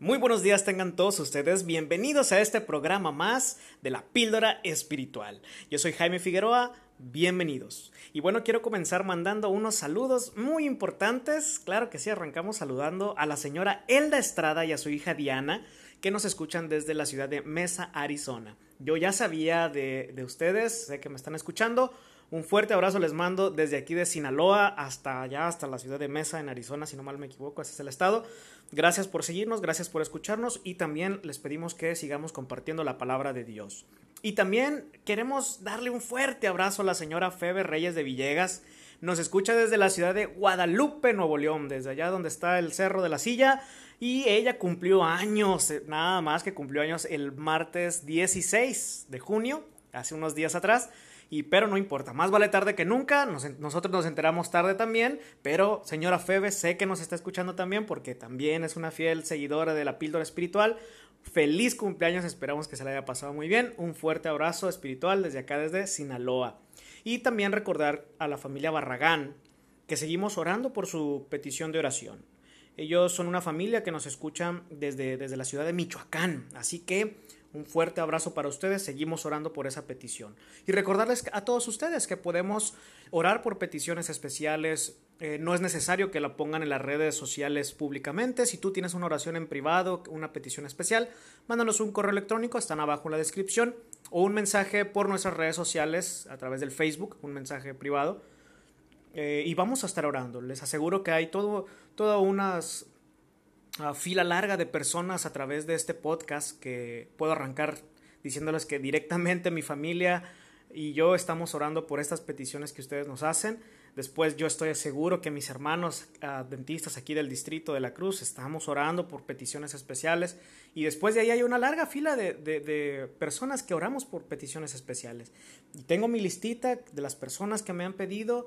Muy buenos días tengan todos ustedes, bienvenidos a este programa más de la píldora espiritual. Yo soy Jaime Figueroa, bienvenidos. Y bueno, quiero comenzar mandando unos saludos muy importantes. Claro que sí, arrancamos saludando a la señora Elda Estrada y a su hija Diana, que nos escuchan desde la ciudad de Mesa, Arizona. Yo ya sabía de, de ustedes, sé que me están escuchando. Un fuerte abrazo les mando desde aquí de Sinaloa hasta allá, hasta la ciudad de Mesa, en Arizona, si no mal me equivoco, ese es el estado. Gracias por seguirnos, gracias por escucharnos y también les pedimos que sigamos compartiendo la palabra de Dios. Y también queremos darle un fuerte abrazo a la señora Febe Reyes de Villegas. Nos escucha desde la ciudad de Guadalupe, Nuevo León, desde allá donde está el Cerro de la Silla. Y ella cumplió años, eh, nada más que cumplió años el martes 16 de junio, hace unos días atrás. Y pero no importa, más vale tarde que nunca, nosotros nos enteramos tarde también, pero señora Febe, sé que nos está escuchando también porque también es una fiel seguidora de la píldora espiritual. Feliz cumpleaños, esperamos que se le haya pasado muy bien. Un fuerte abrazo espiritual desde acá, desde Sinaloa. Y también recordar a la familia Barragán que seguimos orando por su petición de oración. Ellos son una familia que nos escuchan desde, desde la ciudad de Michoacán, así que un fuerte abrazo para ustedes, seguimos orando por esa petición. Y recordarles a todos ustedes que podemos orar por peticiones especiales. Eh, no es necesario que la pongan en las redes sociales públicamente. Si tú tienes una oración en privado, una petición especial, mándanos un correo electrónico, están abajo en la descripción, o un mensaje por nuestras redes sociales a través del Facebook, un mensaje privado. Eh, y vamos a estar orando. Les aseguro que hay todo, todas unas fila larga de personas a través de este podcast que puedo arrancar diciéndoles que directamente mi familia y yo estamos orando por estas peticiones que ustedes nos hacen. Después yo estoy seguro que mis hermanos dentistas aquí del distrito de la Cruz estamos orando por peticiones especiales y después de ahí hay una larga fila de, de personas que oramos por peticiones especiales. Y tengo mi listita de las personas que me han pedido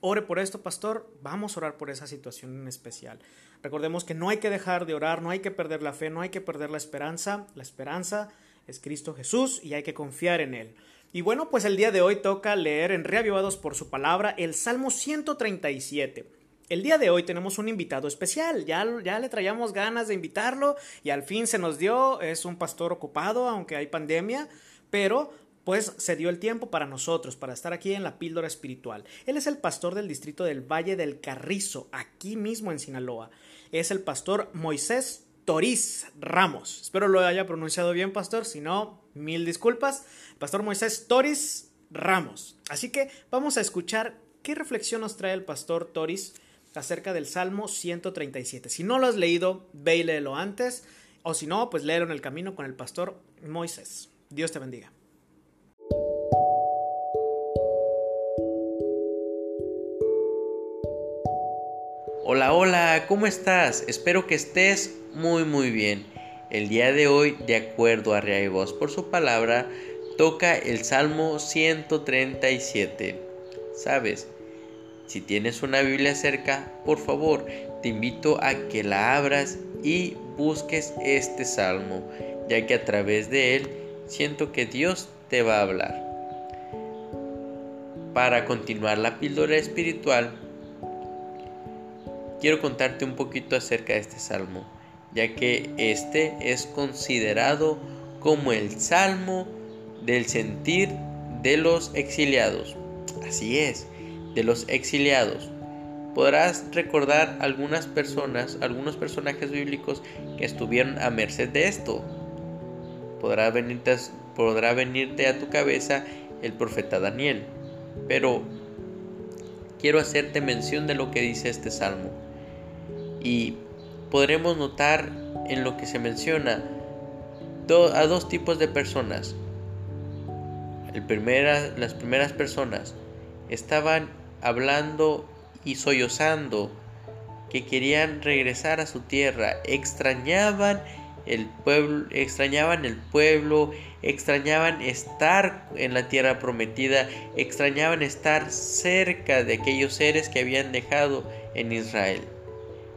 ore por esto, pastor, vamos a orar por esa situación en especial. Recordemos que no hay que dejar de orar, no hay que perder la fe, no hay que perder la esperanza. La esperanza es Cristo Jesús y hay que confiar en Él. Y bueno, pues el día de hoy toca leer en Reavivados por su palabra el Salmo 137. El día de hoy tenemos un invitado especial, ya, ya le traíamos ganas de invitarlo y al fin se nos dio, es un pastor ocupado, aunque hay pandemia, pero pues se dio el tiempo para nosotros, para estar aquí en la píldora espiritual. Él es el pastor del distrito del Valle del Carrizo, aquí mismo en Sinaloa. Es el pastor Moisés Toriz Ramos. Espero lo haya pronunciado bien, pastor. Si no, mil disculpas. Pastor Moisés Toriz Ramos. Así que vamos a escuchar qué reflexión nos trae el pastor Toriz acerca del Salmo 137. Si no lo has leído, ve y léelo antes. O si no, pues léelo en el camino con el pastor Moisés. Dios te bendiga. Hola, hola, ¿cómo estás? Espero que estés muy muy bien. El día de hoy, de acuerdo a Rea y Voz por su palabra, toca el Salmo 137. ¿Sabes? Si tienes una Biblia cerca, por favor, te invito a que la abras y busques este salmo, ya que a través de él siento que Dios te va a hablar. Para continuar la píldora espiritual, quiero contarte un poquito acerca de este salmo, ya que este es considerado como el salmo del sentir de los exiliados. Así es, de los exiliados. Podrás recordar algunas personas, algunos personajes bíblicos que estuvieron a merced de esto. Podrá venirte, podrá venirte a tu cabeza el profeta Daniel. Pero quiero hacerte mención de lo que dice este salmo y podremos notar en lo que se menciona a dos tipos de personas. Las primeras personas estaban hablando y sollozando que querían regresar a su tierra, extrañaban el pueblo, extrañaban el pueblo, extrañaban estar en la tierra prometida, extrañaban estar cerca de aquellos seres que habían dejado en Israel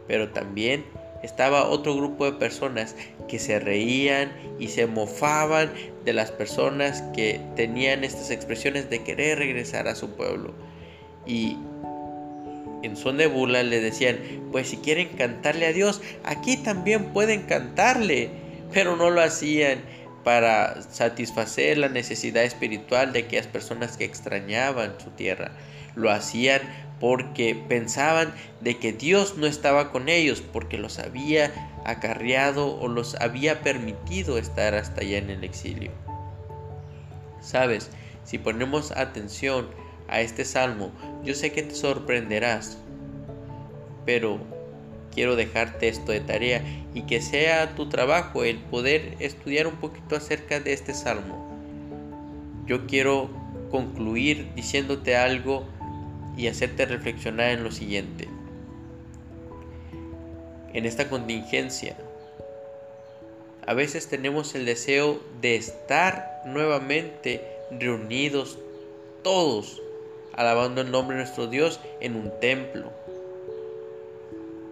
pero también estaba otro grupo de personas que se reían y se mofaban de las personas que tenían estas expresiones de querer regresar a su pueblo. Y en son de burla le decían, pues si quieren cantarle a Dios, aquí también pueden cantarle, pero no lo hacían para satisfacer la necesidad espiritual de aquellas personas que extrañaban su tierra. Lo hacían porque pensaban de que Dios no estaba con ellos, porque los había acarreado o los había permitido estar hasta allá en el exilio. Sabes, si ponemos atención a este salmo, yo sé que te sorprenderás, pero quiero dejarte esto de tarea y que sea tu trabajo el poder estudiar un poquito acerca de este salmo. Yo quiero concluir diciéndote algo y hacerte reflexionar en lo siguiente. En esta contingencia, a veces tenemos el deseo de estar nuevamente reunidos todos, alabando el nombre de nuestro Dios en un templo.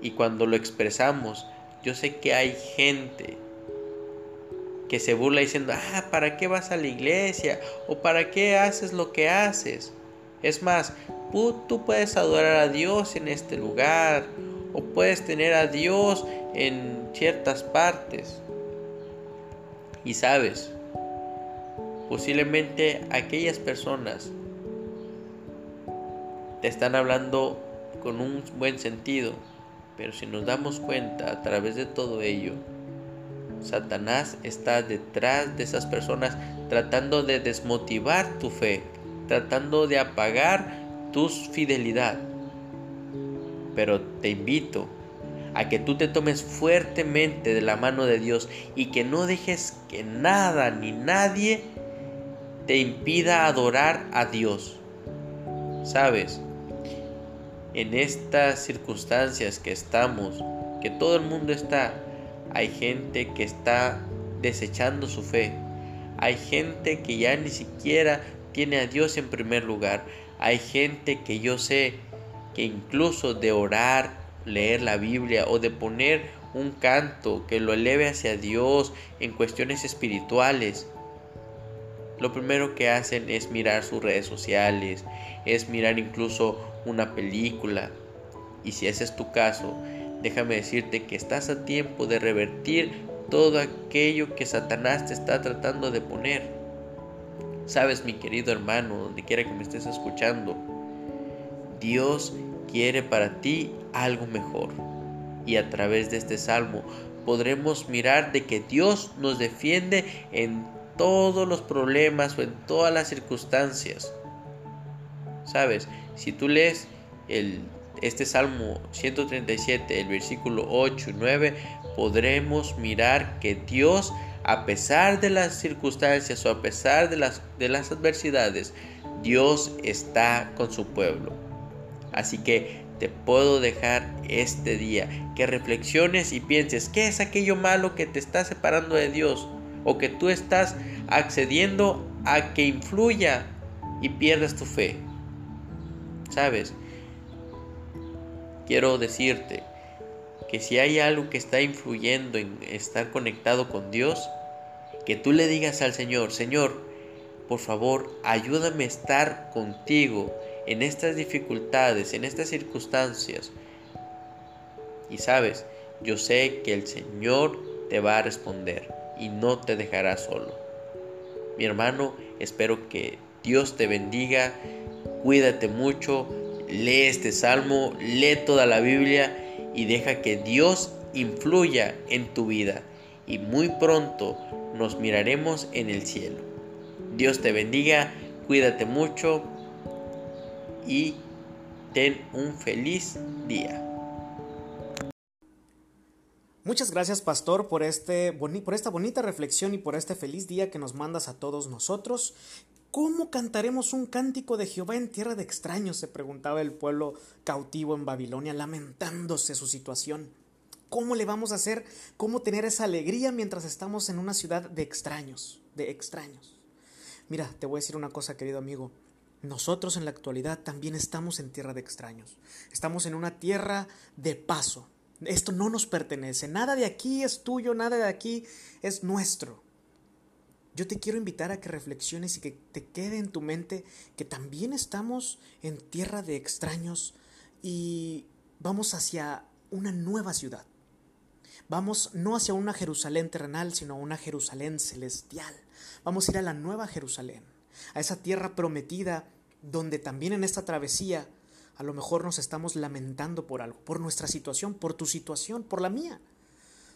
Y cuando lo expresamos, yo sé que hay gente que se burla diciendo, ah, ¿para qué vas a la iglesia? ¿O para qué haces lo que haces? Es más, tú puedes adorar a Dios en este lugar, o puedes tener a Dios en ciertas partes. Y sabes, posiblemente aquellas personas te están hablando con un buen sentido, pero si nos damos cuenta a través de todo ello, Satanás está detrás de esas personas tratando de desmotivar tu fe, tratando de apagar tu fidelidad. Pero te invito a que tú te tomes fuertemente de la mano de Dios y que no dejes que nada ni nadie te impida adorar a Dios. Sabes, en estas circunstancias que estamos, que todo el mundo está, hay gente que está desechando su fe. Hay gente que ya ni siquiera tiene a Dios en primer lugar. Hay gente que yo sé que incluso de orar, leer la Biblia o de poner un canto que lo eleve hacia Dios en cuestiones espirituales, lo primero que hacen es mirar sus redes sociales, es mirar incluso una película. Y si ese es tu caso, déjame decirte que estás a tiempo de revertir todo aquello que Satanás te está tratando de poner. Sabes, mi querido hermano, donde quiera que me estés escuchando, Dios quiere para ti algo mejor. Y a través de este salmo podremos mirar de que Dios nos defiende en todos los problemas o en todas las circunstancias. Sabes, si tú lees el, este Salmo 137, el versículo 8 y 9, podremos mirar que Dios, a pesar de las circunstancias o a pesar de las, de las adversidades, Dios está con su pueblo. Así que te puedo dejar este día que reflexiones y pienses, ¿qué es aquello malo que te está separando de Dios? O que tú estás accediendo a que influya y pierdas tu fe. ¿Sabes? Quiero decirte que si hay algo que está influyendo en estar conectado con Dios, que tú le digas al Señor, Señor, por favor, ayúdame a estar contigo en estas dificultades, en estas circunstancias. Y sabes, yo sé que el Señor te va a responder y no te dejará solo. Mi hermano, espero que Dios te bendiga, cuídate mucho, lee este salmo, lee toda la Biblia y deja que Dios influya en tu vida. Y muy pronto nos miraremos en el cielo. Dios te bendiga, cuídate mucho, y ten un feliz día. Muchas gracias, Pastor, por, este, por esta bonita reflexión y por este feliz día que nos mandas a todos nosotros. ¿Cómo cantaremos un cántico de Jehová en tierra de extraños? se preguntaba el pueblo cautivo en Babilonia, lamentándose su situación. ¿Cómo le vamos a hacer? ¿Cómo tener esa alegría mientras estamos en una ciudad de extraños? De extraños. Mira, te voy a decir una cosa, querido amigo. Nosotros en la actualidad también estamos en tierra de extraños. Estamos en una tierra de paso. Esto no nos pertenece. Nada de aquí es tuyo, nada de aquí es nuestro. Yo te quiero invitar a que reflexiones y que te quede en tu mente que también estamos en tierra de extraños y vamos hacia una nueva ciudad. Vamos no hacia una Jerusalén terrenal, sino a una Jerusalén celestial. Vamos a ir a la nueva Jerusalén, a esa tierra prometida donde también en esta travesía a lo mejor nos estamos lamentando por algo, por nuestra situación, por tu situación, por la mía.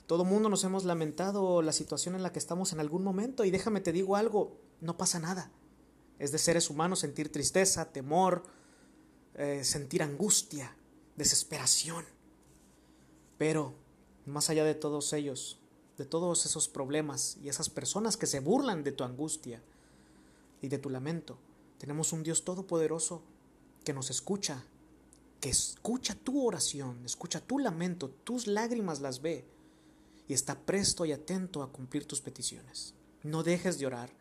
Todo mundo nos hemos lamentado la situación en la que estamos en algún momento y déjame te digo algo, no pasa nada. Es de seres humanos sentir tristeza, temor, eh, sentir angustia, desesperación. Pero, más allá de todos ellos, de todos esos problemas y esas personas que se burlan de tu angustia y de tu lamento, tenemos un Dios todopoderoso que nos escucha, que escucha tu oración, escucha tu lamento, tus lágrimas las ve y está presto y atento a cumplir tus peticiones. No dejes de orar,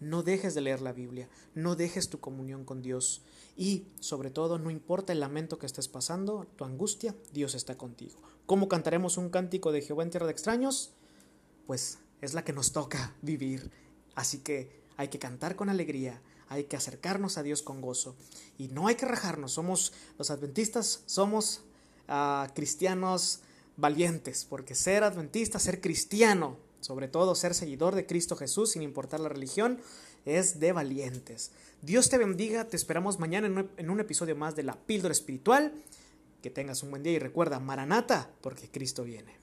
no dejes de leer la Biblia, no dejes tu comunión con Dios y, sobre todo, no importa el lamento que estés pasando, tu angustia, Dios está contigo. ¿Cómo cantaremos un cántico de Jehová en tierra de extraños? Pues es la que nos toca vivir. Así que hay que cantar con alegría, hay que acercarnos a Dios con gozo y no hay que rajarnos. Somos los adventistas, somos uh, cristianos valientes, porque ser adventista, ser cristiano, sobre todo ser seguidor de Cristo Jesús, sin importar la religión, es de valientes. Dios te bendiga, te esperamos mañana en un, episodio más de la píldora espiritual. Que tengas un buen día y recuerda, Maranata, porque Cristo viene.